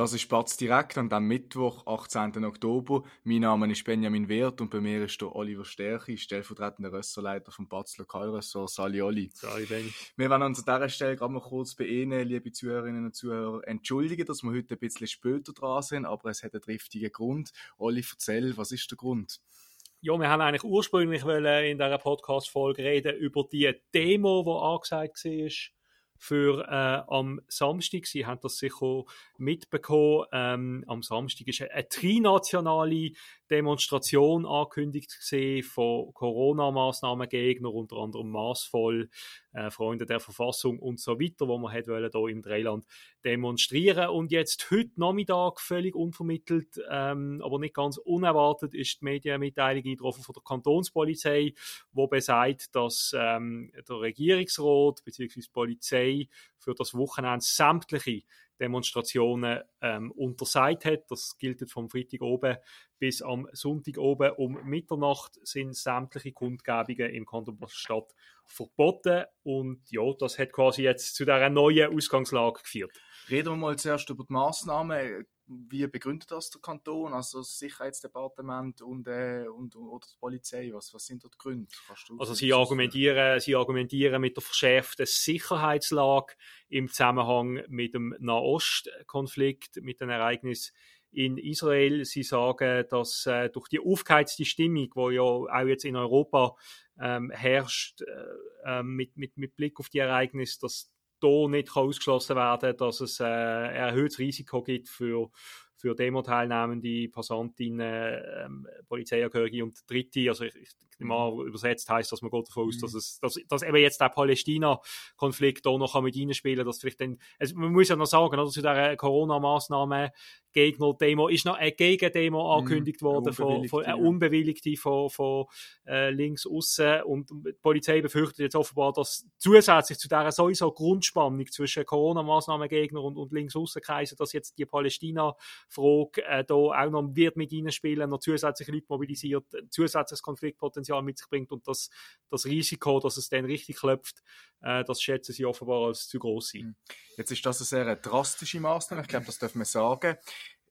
Das ist Spatz direkt an dem Mittwoch, 18. Oktober. Mein Name ist Benjamin Wert und bei mir ist der Oliver Stärchi, stellvertretender Rösserleiter vom Batz Lokalressort. Sali Oli. Sali Benny. Wir wollen uns an dieser Stelle gerade mal kurz bei Ihnen, liebe Zuhörerinnen und Zuhörer, entschuldigen, dass wir heute ein bisschen später dran sind, aber es hat einen triftigen Grund. Oli, erzähl, was ist der Grund? Ja, wir haben eigentlich ursprünglich in dieser Podcast-Folge reden über die Demo, die angesagt war für äh, am Samstag. Sie haben das sicher mitbekommen. Ähm, am Samstag ist eine, trinationale Demonstration angekündigt gesehen von Corona-Maßnahmengegner, unter anderem maßvoll äh, Freunde der Verfassung und so weiter, wo man hier im Dreiland demonstrieren und jetzt heute Nachmittag völlig unvermittelt, ähm, aber nicht ganz unerwartet ist die Medienmitteilung eingetroffen von der Kantonspolizei, wo besagt, dass ähm, der Regierungsrat bzw. die Polizei für das Wochenende sämtliche Demonstrationen ähm, untersagt hat. Das gilt vom Freitag oben bis am Sonntag oben um Mitternacht sind sämtliche Kundgebungen im Kanton Stadt verboten und ja, das hat quasi jetzt zu dieser neuen Ausgangslage geführt. Reden wir mal zuerst über die Massnahmen. Wie begründet das der Kanton, also das Sicherheitsdepartement und, äh, und oder die Polizei? Was, was sind dort die Gründe? also sie argumentieren, sie argumentieren mit der verschärften Sicherheitslage im Zusammenhang mit dem Nahostkonflikt, mit den Ereignissen in Israel. Sie sagen, dass äh, durch die aufgeheizte Stimmung, die ja auch jetzt in Europa ähm, herrscht, äh, ähm, mit, mit, mit Blick auf die Ereignisse, dass da nicht ausgeschlossen werden dass es äh, ein erhöhtes Risiko gibt für, für Demo-Teilnehmende, Passantinnen, ähm, Polizeiangehörige und Dritte. Also ich, ich mal mhm. übersetzt heißt, dass man geht davon aus, mhm. dass es, dass, dass eben jetzt der Palästina-Konflikt da noch mit reinspielen, dass vielleicht dann, also man muss ja noch sagen, oder zu dieser Corona-Maßnahme Gegner-Demo ist noch eine Gegendemo mhm. angekündigt worden, von, von, eine unbewilligte von, von äh, links außen und die Polizei befürchtet jetzt offenbar, dass zusätzlich zu dieser sowieso Grundspannung zwischen Corona-Maßnahmengegner und, und links außen kreisen, dass jetzt die Palästina-Frage äh, da auch noch wird mit reinspielen, noch zusätzliche Leute mobilisiert, zusätzliches Konfliktpotenzial Potenzial mit sich bringt und das, das Risiko, dass es dann richtig klopft, äh, das schätzen sie offenbar als zu groß sein. Jetzt ist das eine sehr drastische Maßnahme, ich glaube, das darf man sagen.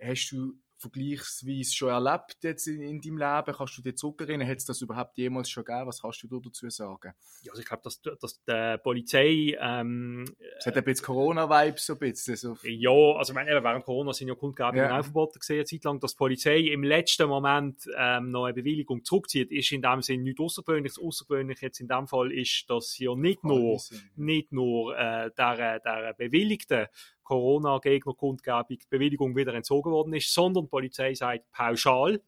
Hast du vergleichsweise schon erlebt jetzt in, in deinem Leben? Kannst du dir zurückerinnern? Hat es das überhaupt jemals schon gegeben? Was kannst du dazu sagen? Ja, also ich glaube, dass, dass die Polizei... Ähm, es hat ein bisschen Corona-Vibes so ein bisschen. So. Ja, also ich meine, während Corona sind ja Kundgebungen ja. auch verboten gesehen, Zeit lang, dass die Polizei im letzten Moment ähm, noch eine Bewilligung zurückzieht, ist in dem Sinne nichts Außergewöhnliches. Außergewöhnlich jetzt in dem Fall ist, dass ja nicht nur, nicht nur äh, der, der bewilligten Corona-Gegner-Kundgebung Bewilligung wieder entzogen worden ist, sondern die Polizei sagt pauschal,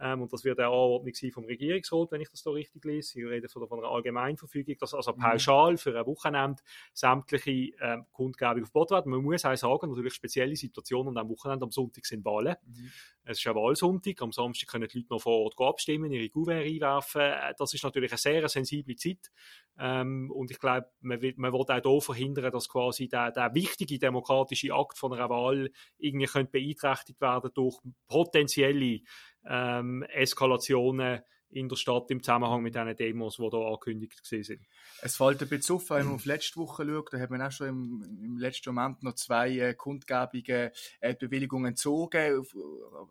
ähm, und das wird eine Anordnung sein vom Regierungsrat, wenn ich das da richtig lese. Sie reden von, von einer Allgemeinverfügung, dass also mhm. pauschal für ein Wochenende sämtliche ähm, Kundgebungen verboten werden. Man muss auch sagen, natürlich spezielle Situationen am Wochenende, am Sonntag sind Wahlen. Mhm. Es ist ein Wahlsonntag, am Samstag können die Leute noch vor Ort abstimmen, ihre Gouverne einwerfen. Äh, das ist natürlich eine sehr sensible Zeit. Ähm, und ich glaube, man will, man will auch hier verhindern, dass quasi der, der wichtige demokratische Akt von einer Wahl irgendwie beeinträchtigt werden durch potenzielle ähm, Eskalationen in der Stadt im Zusammenhang mit diesen Demos, die hier angekündigt sind. Es fällt ein bisschen auf, wenn man auf letzte Woche schaut, da hat man auch schon im, im letzten Moment noch zwei äh, Kundgebungen äh, Bewilligungen entzogen, auf,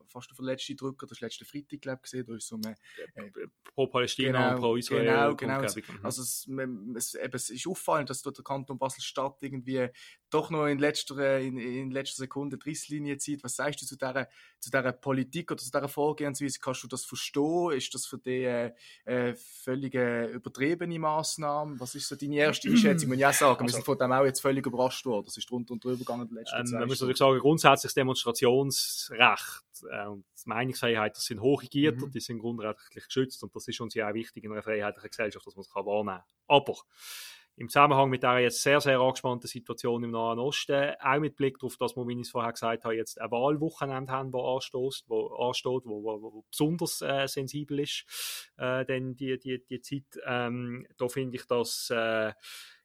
fast auf den letzten Drücker, das letzte Freitag, glaube ich, gesehen, da ist so eine, äh, pro Palästina genau, und pro Israel. Genau, genau. Mhm. Also es, es, eben, es ist auffallend, dass dort der Kanton Basel-Stadt irgendwie doch noch in letzter, in, in letzter Sekunde die Risslinie zieht. Was sagst du zu dieser, zu dieser Politik oder zu dieser Vorgehensweise? Kannst du das verstehen? Ist das für dich äh, äh, völlig übertriebene Maßnahme? Was ist so deine erste Einschätzung? Ich muss ja sagen, also, wir sind von dem auch jetzt völlig überrascht worden. Das ist drunter und drüber gegangen in den letzten ähm, Man muss natürlich sagen, grundsätzlich das Demonstrationsrecht äh, und die Meinungsfreiheit, das sind hochregiert mhm. die sind grundrechtlich geschützt und das ist uns ja auch wichtig in einer freiheitlichen Gesellschaft, dass man es wahrnehmen kann. Aber im Zusammenhang mit der jetzt sehr, sehr angespannten Situation im Nahen Osten, auch mit Blick darauf, dass wir, wie ich es vorher gesagt habe, jetzt ein Wahlwochenende haben, wo ansteht, wo, ansteht, wo, wo, wo besonders äh, sensibel ist, äh, denn die, die, die Zeit, ähm, da finde ich, dass äh,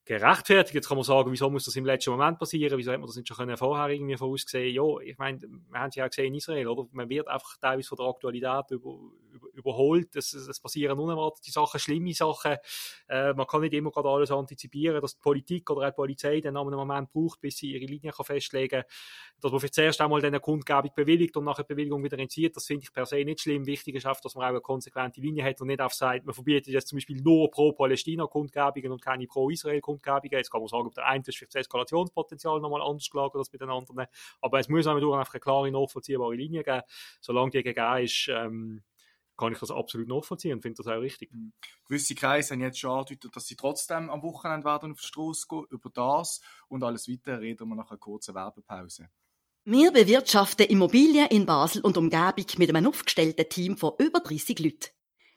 gerechtfertigt. Jetzt kann man sagen, wieso muss das im letzten Moment passieren? Wieso hat man das nicht schon vorher irgendwie vorausgesehen? Ja, ich meine, wir haben es ja auch gesehen in Israel, oder? Man wird einfach teilweise von der Aktualität über, über, überholt. Es, es passieren unerwartete Sachen, schlimme Sachen. Äh, man kann nicht immer gerade alles antizipieren, dass die Politik oder auch die Polizei dann einen Moment braucht, bis sie ihre Linie kann festlegen kann. Dass man vielleicht zuerst einmal eine Kundgebung bewilligt und nachher die Bewilligung wieder entzieht, das finde ich per se nicht schlimm. Wichtig ist einfach, dass man auch eine konsequente Linie hat und nicht auf sagt, man verbietet jetzt zum Beispiel nur pro Palästina-Kundgebungen und keine pro Israel-Kundgebungen Kundgebungen. Jetzt kann man sagen, ob der eine ist vielleicht das Eskalationspotenzial nochmal anders gelagert als bei den anderen. Aber es muss einfach eine klare, nachvollziehbare Linie geben. Solange die gegeben ist, ähm, kann ich das absolut nachvollziehen und finde das auch richtig. Mhm. Gewisse Kreise haben jetzt schon angedeutet, dass sie trotzdem am Wochenende werden auf die Straße gehen. Über das und alles weitere reden wir nach einer kurzen Werbepause. Wir bewirtschaften Immobilien in Basel und Umgebung mit einem aufgestellten Team von über 30 Leuten.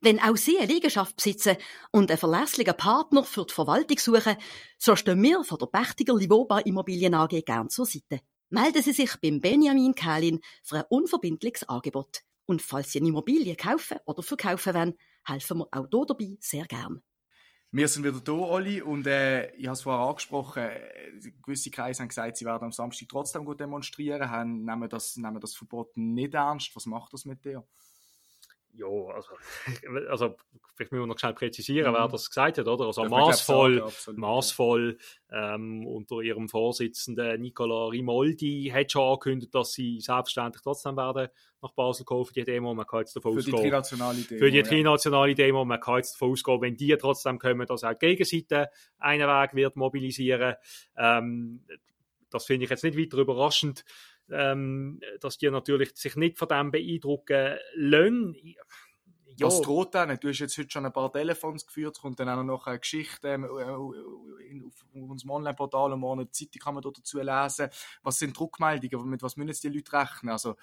Wenn auch Sie eine Liegenschaft besitzen und einen verlässlichen Partner für die Verwaltung suchen, so stehen wir von der Pächtiger Livoba Immobilien AG gern zur Seite. Melden Sie sich beim Benjamin Kählin für ein unverbindliches Angebot. Und falls Sie eine Immobilie kaufen oder verkaufen wollen, helfen wir auch hier dabei sehr gern. Wir sind wieder da, Olli, und äh, ich habe es vorher angesprochen, äh, gewisse Kreise haben gesagt, sie werden am Samstag trotzdem gut demonstrieren, haben, nehmen, das, nehmen das Verbot nicht ernst. Was macht das mit dir? Ja, also, also vielleicht müssen wir noch schnell präzisieren, mhm. wer das gesagt hat, oder? Also maßvoll, maßvoll ähm, unter ihrem Vorsitzenden Nicola Rimoldi hat schon angekündigt, dass sie selbstverständlich trotzdem werden nach Basel kommen für die Demo. Man kann jetzt davon für ausgehen. Die trinationale Demo, für die trinationale ja. Demo. Man kann jetzt davon ausgehen, wenn die trotzdem kommen, dass auch die Gegenseite einen Weg wird mobilisieren. Ähm, das finde ich jetzt nicht weiter überraschend ähm, dass die natürlich sich nicht von dem beeindrucken lassen. Ja. Was droht denn? Du hast jetzt heute schon ein paar Telefons geführt, kommt dann auch noch eine Geschichte ähm, äh, auf unserem Online-Portal und morgen eine Zeitung kann man dazu lesen. Was sind Druckmeldungen? Mit was müssen jetzt die Leute rechnen? Also,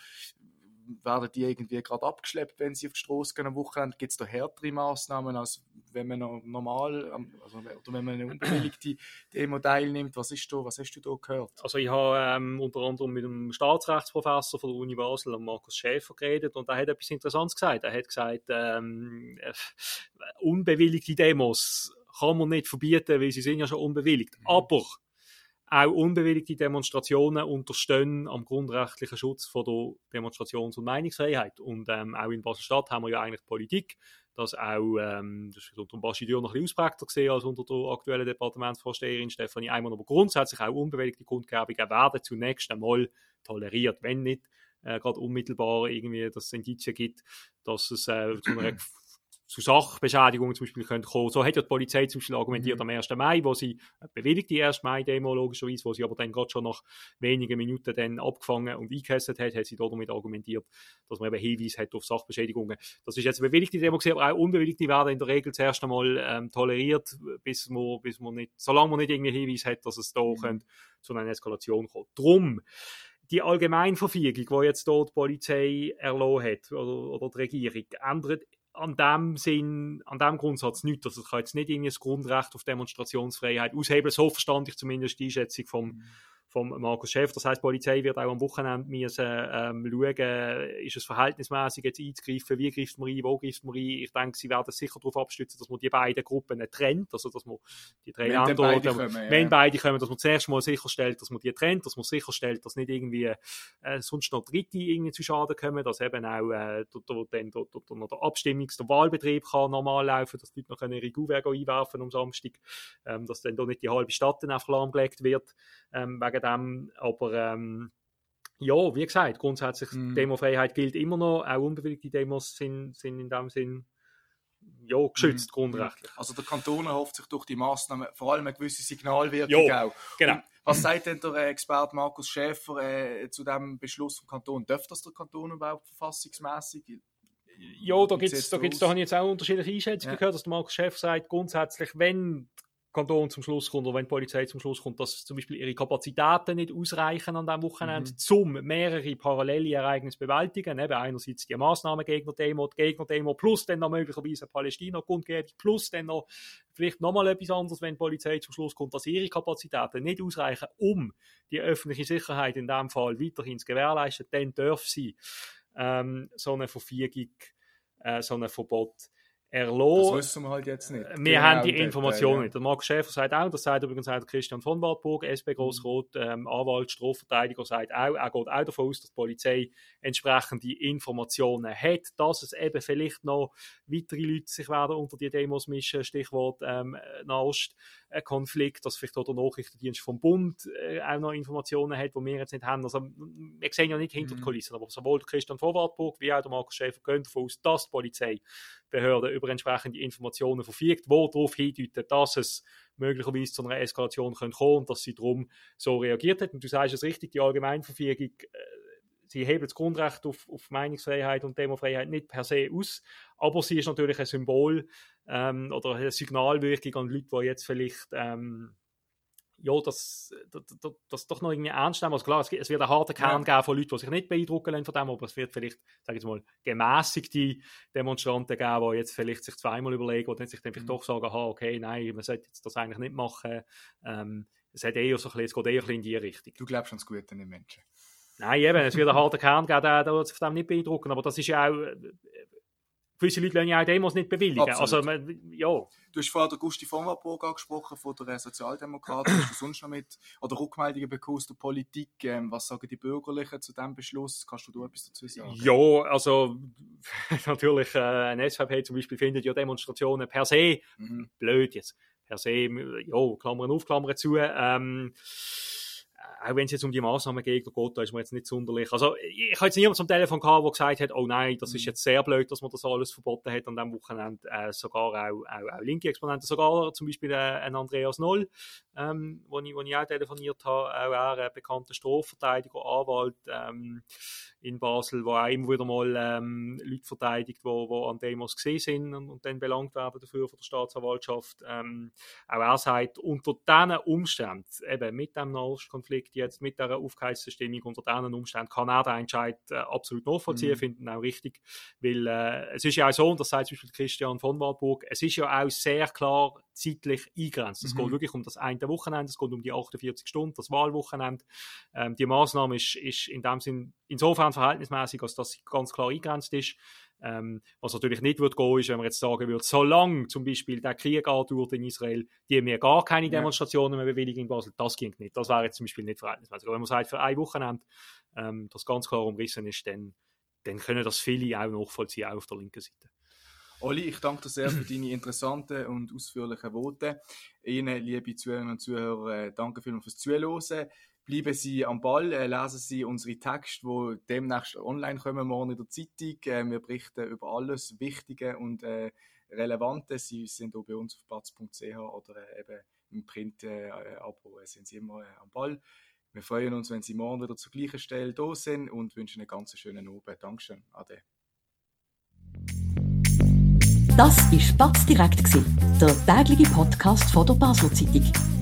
werden die irgendwie gerade abgeschleppt, wenn sie auf die Straße gehen am Wochenende? Gibt es da härtere Massnahmen, als wenn man normal, also, oder wenn man eine unbewilligte Demo teilnimmt? Was, ist da, was hast du da gehört? Also ich habe ähm, unter anderem mit einem Staatsrechtsprofessor von der Uni Basel, Markus Schäfer, geredet und er hat etwas Interessantes gesagt. Er hat gesagt, ähm, äh, unbewilligte Demos kann man nicht verbieten, weil sie sind ja schon unbewilligt. Mhm. Aber auch unbewilligte Demonstrationen unterstehen am grundrechtlichen Schutz von der Demonstrations- und Meinungsfreiheit. Und ähm, auch in Basel-Stadt haben wir ja eigentlich Politik, dass auch, ähm, das ist unter dem Bastidür noch ein bisschen ausprägter gesehen als unter der aktuellen Departementsvorsteherin Stefanie Eimann, aber grundsätzlich auch unbewilligte Kundgebungen werden zunächst einmal toleriert, wenn nicht äh, gerade unmittelbar irgendwie das Indizien gibt, dass es äh, zu einer zu Sachbeschädigungen zum Beispiel können kommen. So hat ja die Polizei zum Beispiel argumentiert mhm. am 1. Mai, wo sie bewilligt die 1. Mai-Demo logischerweise, wo sie aber dann gerade schon nach wenigen Minuten dann abgefangen und eingekesselt hat, hat sie damit argumentiert, dass man eben Hinweise hat auf Sachbeschädigungen. Das ist jetzt eine bewilligte Demo gewesen, aber auch unbewilligte werden in der Regel zuerst einmal ähm, toleriert, bis man, bis man nicht, solange man nicht irgendwie Hinweis hat, dass es da mhm. könnte, zu einer Eskalation kommt. Drum, die Allgemeinverfügung, die jetzt dort die Polizei erlassen hat, oder, oder die Regierung, ändert an dem Sinn, an dem Grundsatz nichts. Also, es kann jetzt nicht irgendwie das Grundrecht auf Demonstrationsfreiheit aushebeln. So verstand ich zumindest die Einschätzung vom, mhm vom Markus Chef. Das heißt, die Polizei wird auch am Wochenende müssen, ähm, schauen, ist es verhältnismäßig jetzt einzugreifen, wie greift man ein, wo greift man ein. Ich denke, sie werden sicher darauf abstützen, dass man die beiden Gruppen trennt, also dass man die drei wenn beide kommen, wenn ja. beide kommen, dass man zuerst mal sicherstellt, dass man die trennt, dass man sicherstellt, dass nicht irgendwie äh, sonst noch Dritte irgendwie zu Schaden kommen, dass eben auch äh, dann noch der Abstimmungs-, der Wahlbetrieb kann normal laufen, dass die Leute noch ihre Gouverne einwerfen am Samstag, ähm, dass dann da nicht die halbe Stadt dann einfach lahmgelegt wird, ähm, wegen dem. Aber ähm, ja, wie gesagt, grundsätzlich mm. Demofreiheit gilt immer noch. Auch unbewilligte Demos sind, sind in dem Sinn ja, geschützt, mm. grundrechtlich. Also der Kanton erhofft sich durch die Maßnahmen vor allem eine gewisse Signalwirkung jo, auch. Genau. Und was sagt denn der Experte Markus Schäfer äh, zu dem Beschluss vom Kanton? Dürfte das der Kanton überhaupt verfassungsmäßig? Ja, da gibt es, da, gibt's, da habe ich jetzt auch unterschiedliche Einschätzungen ja. gehört, dass der Markus Schäfer sagt, grundsätzlich, wenn Kanton zum Schluss kommt oder wenn die Polizei zum Schluss kommt, dass zum Beispiel ihre Kapazitäten nicht ausreichen an diesem Wochenende, mhm. zum mehrere parallele Ereignisse bewältigen. Eben einerseits die Massnahmengegner-Demo, die Gegner-Demo, plus dann noch möglicherweise Palästina-Kundgebung, plus dann noch vielleicht nochmal etwas anderes, wenn die Polizei zum Schluss kommt, dass ihre Kapazitäten nicht ausreichen, um die öffentliche Sicherheit in diesem Fall weiterhin zu gewährleisten, dann darf sie ähm, so eine Verfügung, äh, so ein Verbot erlassen. Das wissen wir halt jetzt nicht. Wir Genau, haben die dort, Informationen äh, nicht. Der Markus Schäfer sagt auch, das sagt übrigens auch der Christian von Wartburg, SP Grossrot, ähm, Anwalt, Strafverteidiger, sagt auch, er geht auch davon aus, dass die Polizei entsprechende Informationen hat, dass es eben vielleicht noch weitere Leute sich werden unter die Demos mischen, Stichwort ähm, Nahost-Konflikt, dass vielleicht auch der Nachrichtendienst vom Bund äh, auch noch Informationen hat, die wir jetzt nicht haben. Also, wir sehen ja nicht hinter die Mhm. Kulissen, aber sowohl Christian von Wartburg wie auch der Markus Schäfer gehen davon aus, dass die Polizeibehörde über entsprechende Informationen verfügt, die darauf hindeuten, dass es möglicherweise zu einer Eskalation könnte kommen und dass sie darum so reagiert hat. Und du sagst es richtig, die Allgemeinverfügung, äh, sie hebt das Grundrecht auf, auf Meinungsfreiheit und Demofreiheit nicht per se aus, aber sie ist natürlich ein Symbol ähm, oder eine Signalwirkung an Leute, die jetzt vielleicht ähm, ja, das, das, das, das doch noch irgendwie ernst nehmen. Also klar, es, es wird einen harten Kern Ja. geben von Leuten, die sich nicht beeindrucken lassen von dem, aber es wird vielleicht, sage ich mal, gemäßigte Demonstranten geben, die jetzt vielleicht sich zweimal überlegen oder sich dann vielleicht Mhm. doch sagen, aha, okay, nein, man sollte jetzt das eigentlich nicht machen. Ähm, es, hat eher so ein bisschen, es geht eher ein bisschen in die Richtung. Du glaubst an das Gute in den Menschen. Nein, eben, es wird einen harten Kern geben, der, der wird sich dem nicht beeindrucken, aber das ist ja auch, äh, gewisse Leute lassen ja auch Demos nicht bewilligen. Absolut. Also, man, ja, Du hast vorhin den Gusti von Warburg angesprochen, von der Sozialdemokraten. Hast du sonst noch mit oder Rückmeldungen bekommen aus der Politik? Ähm, was sagen die Bürgerlichen zu diesem Beschluss? Kannst du da etwas dazu sagen? Ja, also natürlich, äh, ein SVP zum Beispiel findet ja Demonstrationen per se Mhm. blöd jetzt. Per se, ja, Klammern auf, Klammern zu. Ähm, auch wenn es jetzt um die Massnahmen geht, da ist man jetzt nicht sonderlich. Also, ich habe jetzt niemanden am Telefon gehabt, der gesagt hat, oh nein, das ist Mhm. jetzt sehr blöd, dass man das alles verboten hat an diesem Wochenende. Äh, sogar auch, auch, auch linke Exponenten, sogar zum Beispiel äh, ein Andreas Noll, ähm, wo, ich, wo ich auch telefoniert habe, auch er, ein bekannter Strafverteidiger, Anwalt ähm, in Basel, wo auch immer wieder mal ähm, Leute verteidigt, die wo, wo an Demos gesehen sind und, und dann belangt werden dafür von der Staatsanwaltschaft. Ähm, auch er sagt, unter diesen Umständen, eben mit dem Nahostkonflikt jetzt, mit dieser aufgeheizten Stimmung, unter diesen Umständen kann er den Entscheid äh, absolut nachvollziehen, Mhm. finden auch richtig, weil äh, es ist ja auch so, und das sagt zum Beispiel Christian von Warburg, es ist ja auch sehr klar zeitlich eingrenzt. Es Mhm. geht wirklich um das eine Wochenende, es geht um die 48 Stunden, das Wahlwochenende. Ähm, die Maßnahme ist, ist in dem Sinn insofern verhältnismäßig, als dass sie ganz klar eingrenzt ist. Ähm, was natürlich nicht wird gehen, ist, wenn man jetzt sagen würde, solange zum Beispiel der Krieg andauert in Israel, die mir gar keine. Demonstrationen mehr bewilligen in Basel, das ging nicht. Das wäre jetzt zum Beispiel nicht verhältnismäßig. Aber wenn man sagt, für ein Wochenende ähm, das ganz klar umrissen ist, dann, dann können das viele auch nachvollziehen, auch auf der linken Seite. Oli, ich danke dir sehr für deine interessanten und ausführlichen Worte. Ihnen, liebe Zuhörerinnen und Zuhörer, äh, danke vielmals fürs Zuhören. Bleiben Sie am Ball, äh, lesen Sie unsere Texte, die demnächst online kommen, morgen in der Zeitung. Äh, wir berichten über alles Wichtige und äh, Relevante. Sie sind auch bei uns auf platz.ch oder äh, eben im Print-Abo äh, sind Sie immer äh, am Ball. Wir freuen uns, wenn Sie morgen wieder zur gleichen Stelle da sind und wünschen einen ganz schönen Abend. Dankeschön. Ade. Das war Spatz direkt, der tägliche Podcast von der Basler Zeitung.